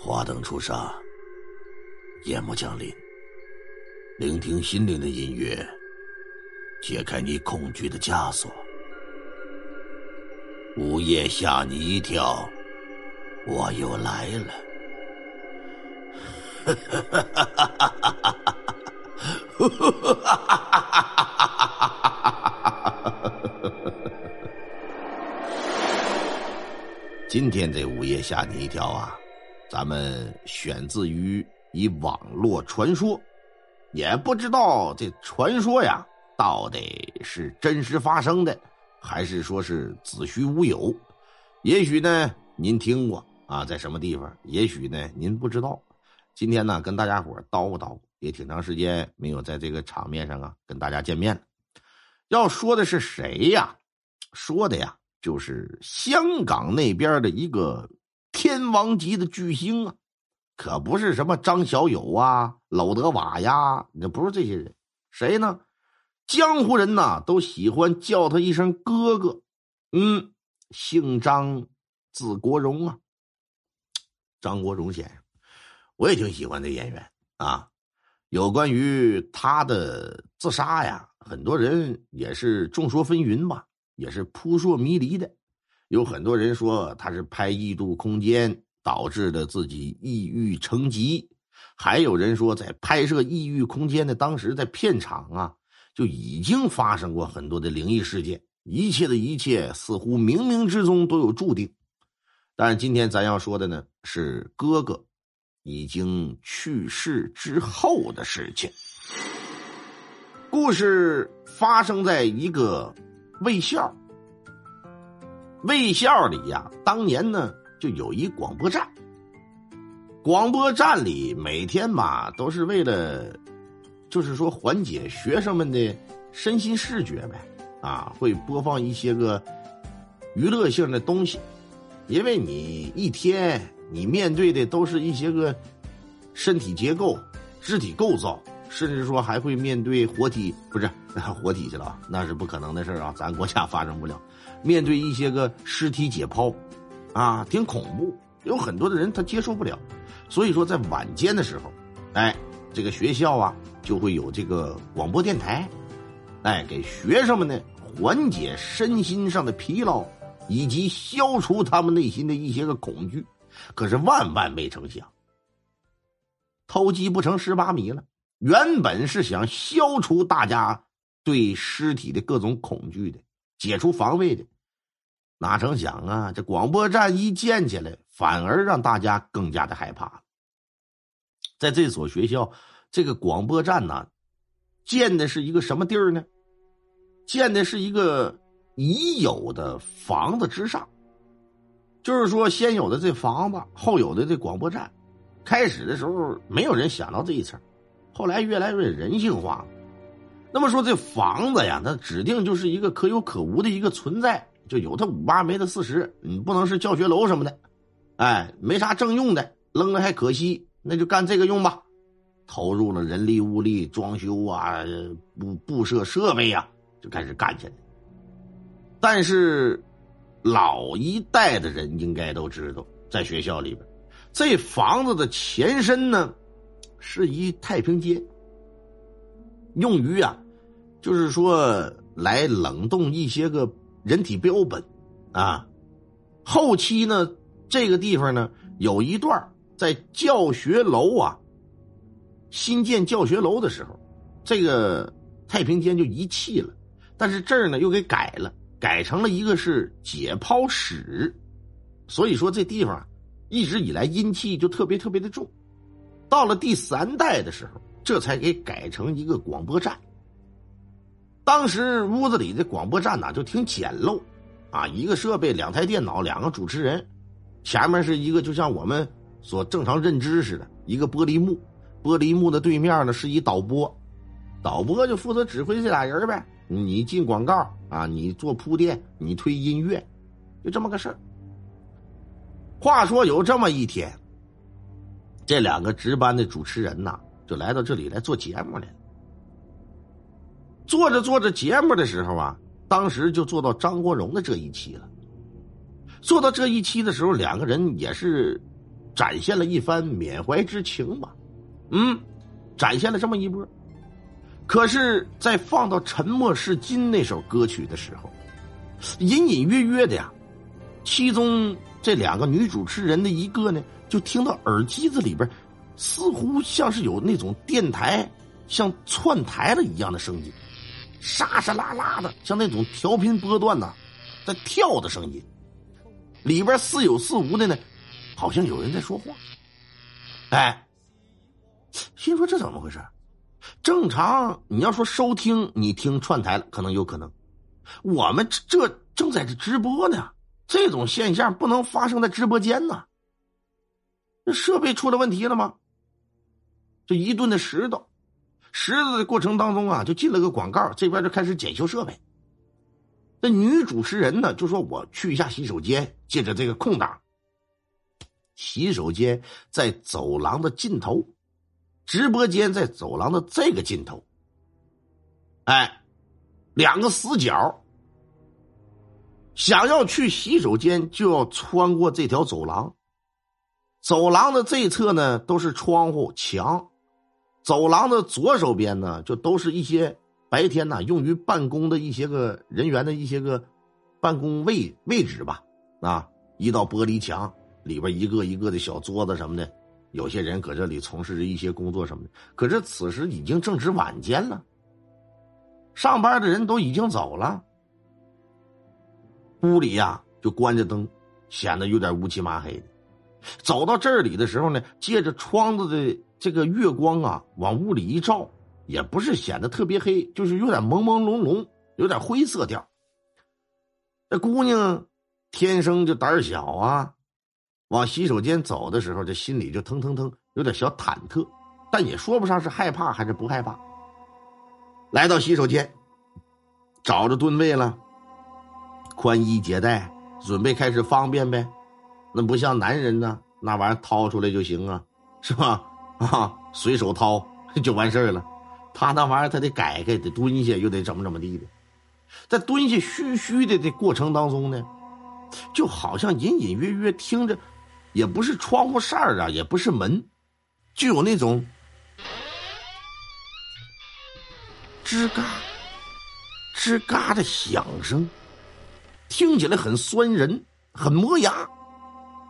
花灯初上，夜幕降临。聆听心灵的音乐，解开你恐惧的枷锁。午夜吓你一跳，我又来了。哈哈哈哈哈哈！今天这午夜吓你一跳啊！咱们选自于一网络传说，也不知道这传说呀到底是真实发生的，还是说是子虚乌有。也许呢您听过啊，在什么地方？也许呢您不知道。今天呢跟大家伙叨咕叨叨，也挺长时间没有在这个场面上啊跟大家见面了。要说的是谁呀？说的呀就是香港那边的一个。天王级的巨星啊，可不是什么张小友啊、娄德瓦呀，那不是这些人，谁呢？江湖人呐都喜欢叫他一声哥哥。嗯，姓张，字国荣啊。张国荣先生，我也挺喜欢这演员啊。有关于他的自杀呀，很多人也是众说纷纭吧，也是扑朔迷离的。有很多人说他是拍《异度空间》导致的自己抑郁成疾，还有人说在拍摄《异域空间》的当时，在片场啊就已经发生过很多的灵异事件，一切的一切似乎冥冥之中都有注定。但是今天咱要说的呢，是哥哥已经去世之后的事情。故事发生在一个卫校。卫校里呀，当年呢就有一广播站。广播站里每天吧都是为了，就是说缓解学生们的身心视觉呗，啊，会播放一些个娱乐性的东西。因为你一天你面对的都是一些个身体结构、肢体构造，甚至说还会面对活体，不是 活体去了，那是不可能的事啊，咱国家发生不了。面对一些个尸体解剖，啊，挺恐怖，有很多的人他接受不了，所以说在晚间的时候，哎，这个学校啊就会有这个广播电台，哎，给学生们呢缓解身心上的疲劳，以及消除他们内心的一些个恐惧。可是万万没成想，偷鸡不成蚀把米了。原本是想消除大家对尸体的各种恐惧的。解除防卫的，哪成想啊！这广播站一建起来，反而让大家更加的害怕。在这所学校，这个广播站呢，建的是一个什么地儿呢？建的是一个已有的房子之上，就是说，先有的这房子，后有的这广播站。开始的时候，没有人想到这一层，后来越来越人性化了。那么说这房子呀，它指定就是一个可有可无的一个存在，就有它五八没它四十，你不能是教学楼什么的，哎，没啥正用的，扔了还可惜，那就干这个用吧。投入了人力物力，装修啊，布布设设备呀，就开始干起来。但是老一代的人应该都知道，在学校里边，这房子的前身呢，是一太平间。用于啊，就是说来冷冻一些个人体标本，啊，后期呢，这个地方呢有一段在教学楼啊新建教学楼的时候，这个太平间就遗弃了，但是这儿呢又给改了，改成了一个是解剖室，所以说这地方一直以来阴气就特别特别的重，到了第三代的时候。这才给改成一个广播站。当时屋子里的广播站呢就挺简陋，啊，一个设备，两台电脑，两个主持人，前面是一个就像我们所正常认知似的，一个玻璃幕，玻璃幕的对面呢是一导播，导播就负责指挥这俩人呗，你进广告啊，你做铺垫，你推音乐，就这么个事儿。话说有这么一天，这两个值班的主持人呐。就来到这里来做节目来了。做着做着节目的时候啊，当时就做到张国荣的这一期了。做到这一期的时候，两个人也是展现了一番缅怀之情吧，嗯，展现了这么一波。可是，在放到《沉默是金》那首歌曲的时候，隐隐约约的呀，其中这两个女主持人的一个呢，就听到耳机子里边，似乎像是有那种电台像串台了一样的声音，沙沙啦啦的，像那种调频波段呐，在跳的声音，里边似有似无的呢，好像有人在说话。哎，心说这怎么回事？正常，你要说收听，你听串台了，可能有可能。我们这正在这直播呢，这种现象不能发生在直播间呢。这设备出了问题了吗？这一顿的拾掇，拾掇的过程当中啊，就进了个广告，这边就开始检修设备。这女主持人呢，就说我去一下洗手间，借着这个空档。洗手间在走廊的尽头。直播间在走廊的这个尽头，哎，两个死角。想要去洗手间，就要穿过这条走廊。走廊的这一侧呢，都是窗户、墙；走廊的左手边呢，就都是一些白天呢用于办公的一些个人员的一些个办公位位置吧。啊，一道玻璃墙里边一个一个的小桌子什么的。有些人搁这里从事着一些工作什么的，可是此时已经正值晚间了，上班的人都已经走了，屋里呀就关着灯，显得有点乌漆麻黑的。走到这里的时候呢，借着窗子的这个月光啊，往屋里一照，也不是显得特别黑，就是有点朦朦胧胧，有点灰色调。这姑娘天生就胆小啊。往洗手间走的时候，这心里就腾腾腾，有点小忐忑，但也说不上是害怕还是不害怕。来到洗手间，找着蹲位了，宽衣解带，准备开始方便呗。那不像男人呢，那玩意掏出来就行啊，是吧？啊，随手掏 就完事儿了。他那玩意儿他得改改，得蹲下，又得怎么怎么地的。在蹲下嘘嘘的这过程当中呢，就好像隐隐约约听着。也不是窗户扇儿啊，也不是门，就有那种吱嘎、吱嘎的响声，听起来很酸人，很磨牙。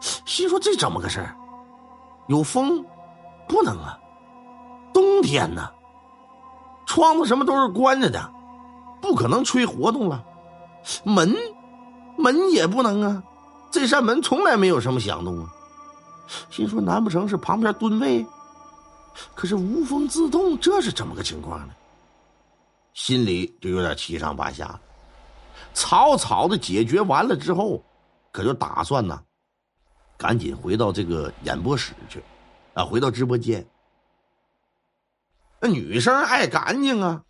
心说这怎么个事儿？有风？不能啊，冬天呢，窗子什么都是关着的，不可能吹活动了。门，门也不能啊。这扇门从来没有什么响动啊，心说难不成是旁边蹲位？可是无风自动，这是怎么个情况呢？心里就有点七上八下。草草的解决完了之后，可就打算呢，赶紧回到这个演播室去，啊，回到直播间。那女生爱干净啊，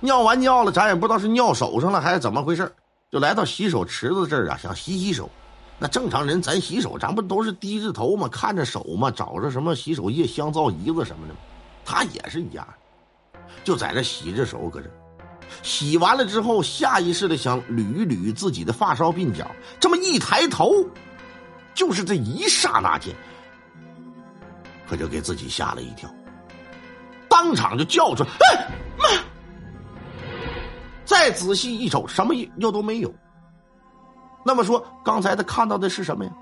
尿完尿了，咱也不知道是尿手上了还是怎么回事就来到洗手池子这儿啊，想洗洗手。那正常人咱洗手，咱不都是低着头吗？看着手吗？找着什么洗手液、香皂、胰子什么的吗？他也是一样，就在这洗着手，搁这洗完了之后，下意识的想捋一捋自己的发梢鬓角。这么一抬头，就是这一刹那间，可就给自己吓了一跳，当场就叫出来：“哎妈！”再仔细一瞅，什么又都没有。那么说，刚才他看到的是什么呀？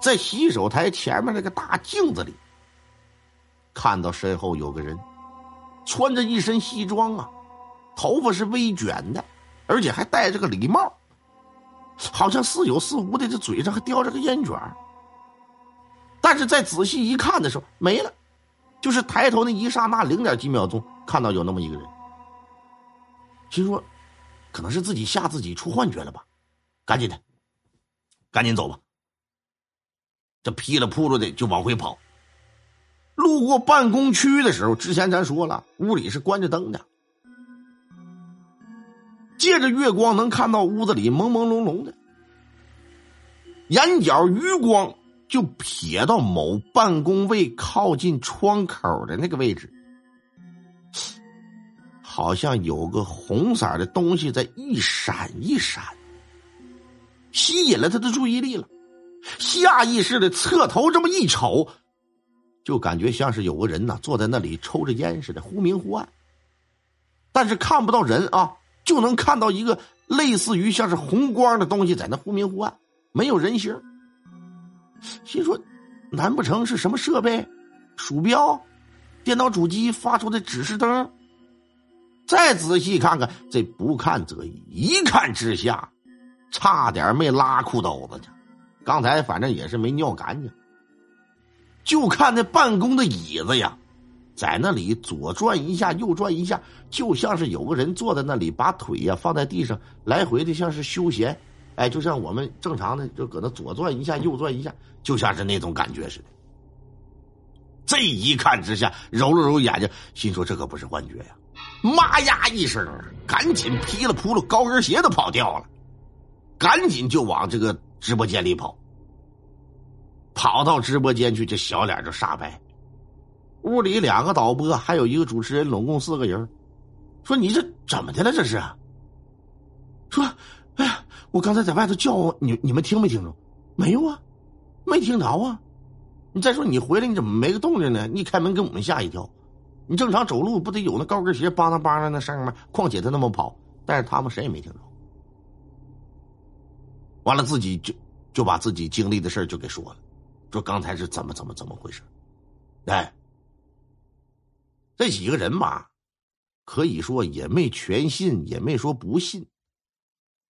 在洗手台前面那个大镜子里，看到身后有个人，穿着一身西装啊，头发是微卷的，而且还戴着个礼帽，好像似有似无的，这嘴上还叼着个烟卷但是再仔细一看的时候，没了，就是抬头那一刹那，零点几秒钟，看到有那么一个人。心说，可能是自己吓自己出幻觉了吧，赶紧的，赶紧走吧。这噼里扑噜的就往回跑。路过办公区的时候，之前咱说了，屋里是关着灯的，借着月光能看到屋子里朦朦胧胧的，眼角余光就瞥到某办公位靠近窗口的那个位置。好像有个红色的东西在一闪一闪，吸引了他的注意力了。下意识的侧头这么一瞅，就感觉像是有个人呐坐在那里抽着烟似的，忽明忽暗。但是看不到人啊，就能看到一个类似于像是红光的东西在那忽明忽暗，没有人形。心说，难不成是什么设备？鼠标、电脑主机发出的指示灯？再仔细看看，这不看则已，一看之下，差点没拉裤兜子去。刚才反正也是没尿干净，就看那办公的椅子呀，在那里左转一下，右转一下，就像是有个人坐在那里，把腿呀放在地上，来回的像是休闲。哎，就像我们正常的，就搁那左转一下，右转一下，就像是那种感觉似的。这一看之下，揉了揉眼睛，心说这可不是幻觉呀！妈呀一声，赶紧噼里扑噜，高跟鞋都跑掉了，赶紧就往这个直播间里跑。跑到直播间去，这小脸就煞白。屋里两个导播，还有一个主持人，拢共四个人。说你这怎么的了？这是？说，我刚才在外头叫你，你们听没听着？没有啊，没听着啊。你再说你回来你怎么没个动静呢？你开门给我们吓一跳。你正常走路不得有那高跟鞋梆当梆当那声吗？况且他那么跑，但是他们谁也没听着。完了，自己就就把自己经历的事就给说了，说刚才是怎么怎么怎么回事。哎，这几个人吧，可以说也没全信，也没说不信，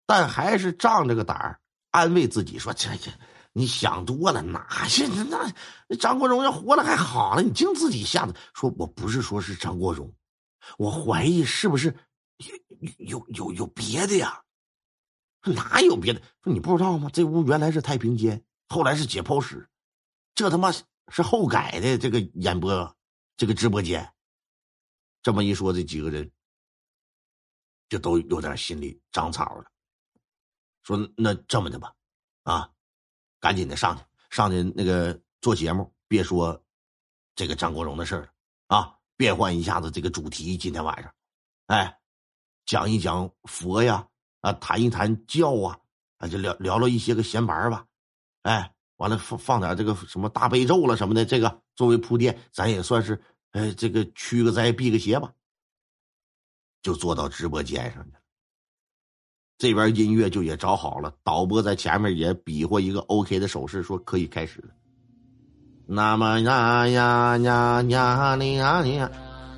但还是仗着个胆儿安慰自己说：“这这。”你想多了，哪是？那那张国荣要活了还好了，你净自己吓的。说我不是说是张国荣，我怀疑是不是有有有有别的呀？哪有别的？说你不知道吗？这屋原来是太平间，后来是解剖室，这他妈是后改的这个演播这个直播间。这么一说，这几个人就都有点心里长草了。说那这么的吧，啊。赶紧的上去，上去那个做节目，别说这个张国荣的事了啊！变换一下子这个主题，今天晚上，哎，讲一讲佛呀，啊，谈一谈教啊，啊，就聊聊了一些个闲白吧，哎，完了放放点这个什么大悲咒了什么的，这个作为铺垫，咱也算是哎，这个驱个灾避个邪吧，就坐到直播间上去了。这边音乐就也找好了，导播在前面也比划一个 OK 的手势，说可以开始了。那么呀呀呀呀你呀你，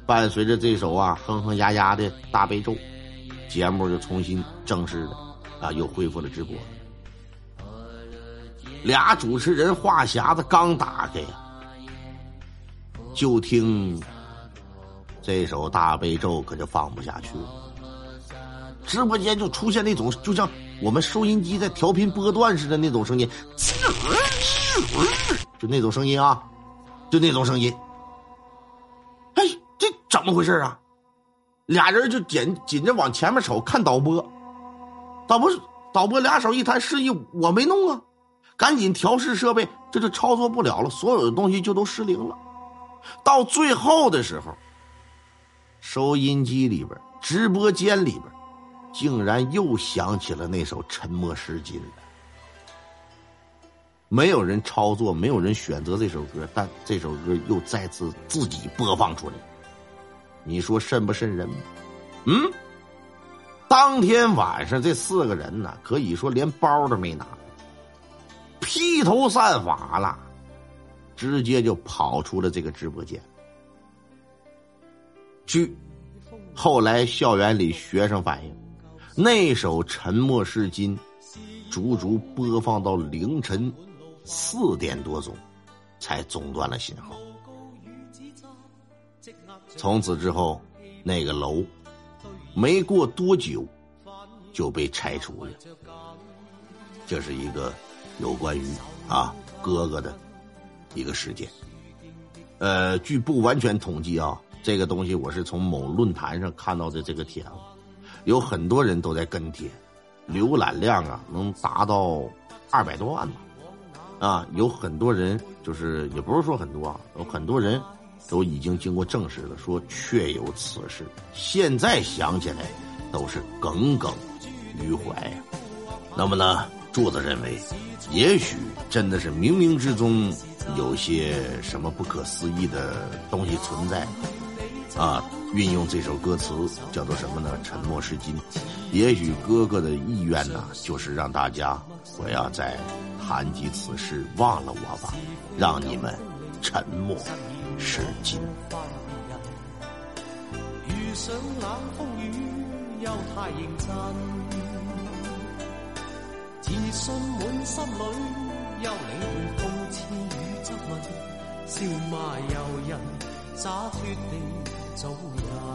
伴随着这首啊哼哼呀呀的大悲咒，节目就重新正式的啊又恢复了直播。俩主持人话匣子刚打开呀，就听这首大悲咒可就放不下去了。直播间就出现那种，就像我们收音机在调频波段似的那种声音，就那种声音啊，就那种声音。哎，这怎么回事啊？俩人就紧紧着往前面瞅，看导播。导播导播俩手一摊，示意我没弄啊，赶紧调试设备，这就操作不了了，所有的东西就都失灵了。到最后的时候，收音机里边、直播间里边。竟然又想起了那首《沉默是金》没有人操作，没有人选择这首歌，但这首歌又再次自己播放出来。你说渗不渗人？嗯，当天晚上这四个人呢，可以说连包都没拿，披头散发了，直接就跑出了这个直播间。据后来校园里学生反映。那首《沉默是金》，足足播放到凌晨四点多钟，才中断了信号。从此之后，那个楼没过多久就被拆除了。这是一个有关于啊哥哥的一个事件。呃，据不完全统计啊，这个东西我是从某论坛上看到的这个帖子。有很多人都在跟帖，浏览量啊能达到二百多万吧，啊，有很多人就是也不是说很多啊，有很多人都已经经过证实了，说确有此事。现在想起来都是耿耿于怀。那么呢，柱子认为，也许真的是冥冥之中有些什么不可思议的东西存在，啊，运用这首歌词叫做什么呢？沉默是金。也许哥哥的意愿呢，就是让大家不要再谈及此事，忘了我吧，让你们沉默是金。遇上冷风雨，又太认真。自信满心里，休理会讽刺与质问，笑骂由人，洒脱地走呀。